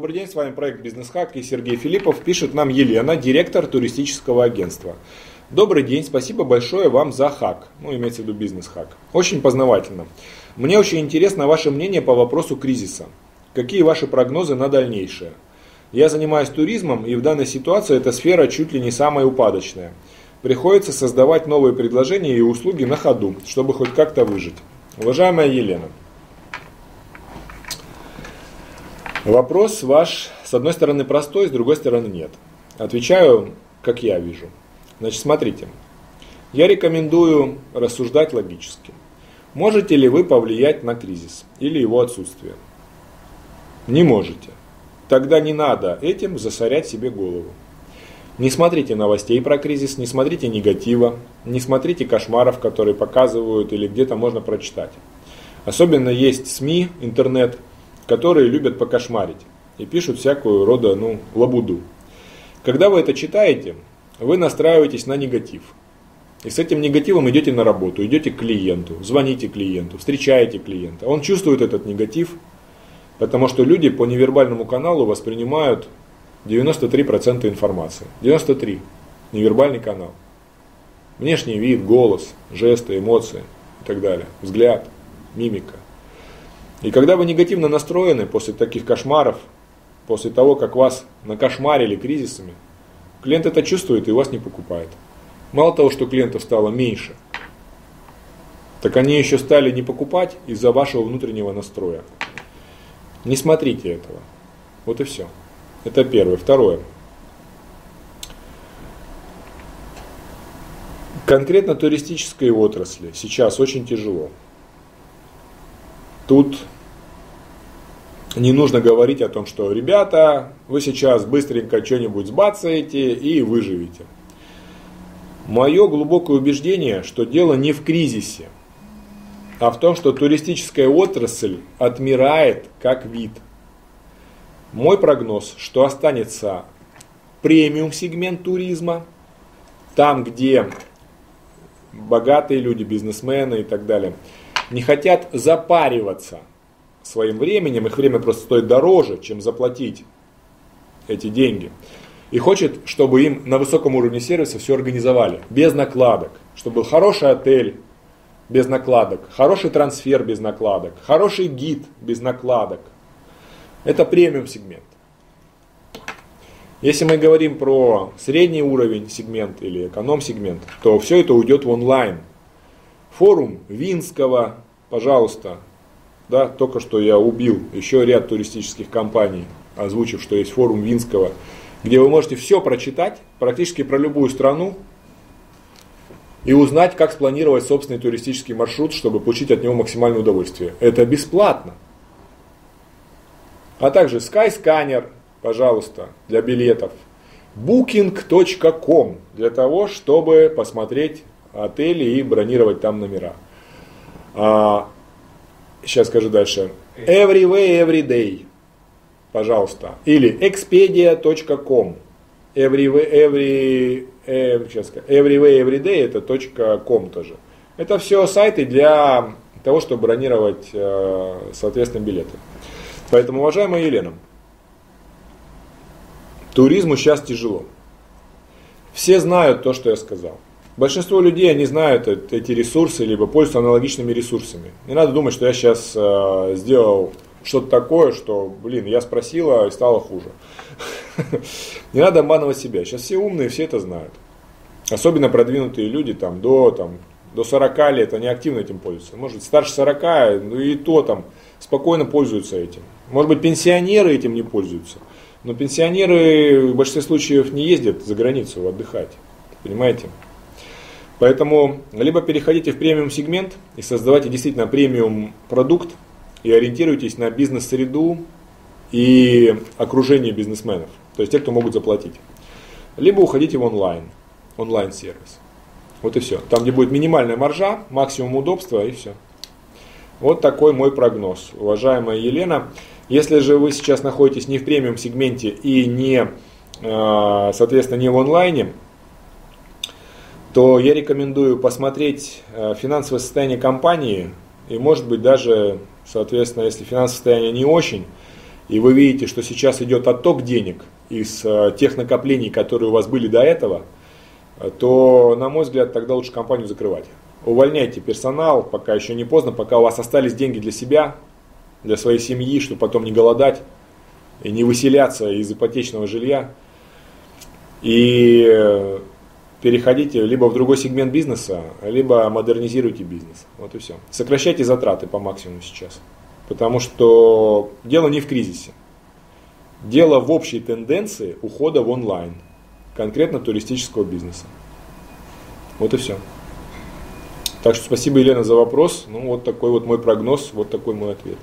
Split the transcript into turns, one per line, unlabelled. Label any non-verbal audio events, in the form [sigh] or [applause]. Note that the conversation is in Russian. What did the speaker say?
с вами проект Бизнес Хак и Сергей Филиппов. Пишет нам Елена, директор туристического агентства. Добрый день, спасибо большое вам за хак. Ну, имеется в виду бизнес-хак. Очень познавательно. Мне очень интересно ваше мнение по вопросу кризиса. Какие ваши прогнозы на дальнейшее? Я занимаюсь туризмом, и в данной ситуации эта сфера чуть ли не самая упадочная. Приходится создавать новые предложения и услуги на ходу, чтобы хоть как-то выжить. Уважаемая Елена, вопрос ваш с одной стороны простой, с другой стороны нет. Отвечаю, как я вижу. Значит, смотрите. Я рекомендую рассуждать логически. Можете ли вы повлиять на кризис или его отсутствие? Не можете. Тогда не надо этим засорять себе голову. Не смотрите новостей про кризис, не смотрите негатива, не смотрите кошмаров, которые показывают или где-то можно прочитать. Особенно есть СМИ, интернет, которые любят покошмарить и пишут всякую рода ну, лабуду. Когда вы это читаете, вы настраиваетесь на негатив. И с этим негативом идете на работу, идете к клиенту, звоните клиенту, встречаете клиента. Он чувствует этот негатив, потому что люди по невербальному каналу воспринимают 93% информации. 93. Невербальный канал. Внешний вид, голос, жесты, эмоции и так далее. Взгляд, мимика. И когда вы негативно настроены после таких кошмаров, после того, как вас накошмарили кризисами, клиент это чувствует и вас не покупает. Мало того, что клиентов стало меньше, так они еще стали не покупать из-за вашего внутреннего настроя. Не смотрите этого. Вот и все. Это первое. Второе. Конкретно туристической отрасли сейчас очень тяжело. Тут не нужно говорить о том, что ребята, вы сейчас быстренько что-нибудь сбацаете и выживете. Мое глубокое убеждение, что дело не в кризисе, а в том, что туристическая отрасль отмирает как вид. Мой прогноз, что останется премиум сегмент туризма, там, где богатые люди, бизнесмены и так далее, не хотят запариваться своим временем, их время просто стоит дороже, чем заплатить эти деньги. И хочет, чтобы им на высоком уровне сервиса все организовали, без накладок, чтобы был хороший отель без накладок, хороший трансфер без накладок, хороший гид без накладок. Это премиум сегмент. Если мы говорим про средний уровень сегмент или эконом сегмент, то все это уйдет в онлайн. Форум Винского, пожалуйста, да, только что я убил еще ряд туристических компаний, озвучив, что есть форум Винского, где вы можете все прочитать, практически про любую страну, и узнать, как спланировать собственный туристический маршрут, чтобы получить от него максимальное удовольствие. Это бесплатно. А также Skyscanner, пожалуйста, для билетов. Booking.com для того, чтобы посмотреть отели и бронировать там номера. Сейчас скажу дальше. Everyway, everyday. Пожалуйста. Или expedia.com. Everyway, every, э, сейчас, everyway, everyday это .com тоже. Это все сайты для того, чтобы бронировать, э, соответственно, билеты. Поэтому, уважаемая Елена, туризму сейчас тяжело. Все знают то, что я сказал. Большинство людей, они знают эти ресурсы, либо пользуются аналогичными ресурсами. Не надо думать, что я сейчас э, сделал что-то такое, что, блин, я спросила и стало хуже. [laughs] Не надо обманывать себя. Сейчас все умные, все это знают. Особенно продвинутые люди там до, там, до 40 лет, они активно этим пользуются. Может, старше 40, ну и то там спокойно пользуются этим. Может быть, пенсионеры этим не пользуются. Но пенсионеры в большинстве случаев не ездят за границу отдыхать. Понимаете? Поэтому либо переходите в премиум сегмент и создавайте действительно премиум продукт и ориентируйтесь на бизнес-среду и окружение бизнесменов, то есть те, кто могут заплатить. Либо уходите в онлайн, онлайн-сервис. Вот и все. Там, где будет минимальная маржа, максимум удобства и все. Вот такой мой прогноз. Уважаемая Елена, если же вы сейчас находитесь не в премиум сегменте и не, э, соответственно, не в онлайне, то я рекомендую посмотреть э, финансовое состояние компании и, может быть, даже, соответственно, если финансовое состояние не очень, и вы видите, что сейчас идет отток денег из э, тех накоплений, которые у вас были до этого, то, на мой взгляд, тогда лучше компанию закрывать. Увольняйте персонал, пока еще не поздно, пока у вас остались деньги для себя, для своей семьи, чтобы потом не голодать и не выселяться из ипотечного жилья. И переходите либо в другой сегмент бизнеса, либо модернизируйте бизнес. Вот и все. Сокращайте затраты по максимуму сейчас. Потому что дело не в кризисе. Дело в общей тенденции ухода в онлайн. Конкретно туристического бизнеса. Вот и все. Так что спасибо, Елена, за вопрос. Ну, вот такой вот мой прогноз, вот такой мой ответ.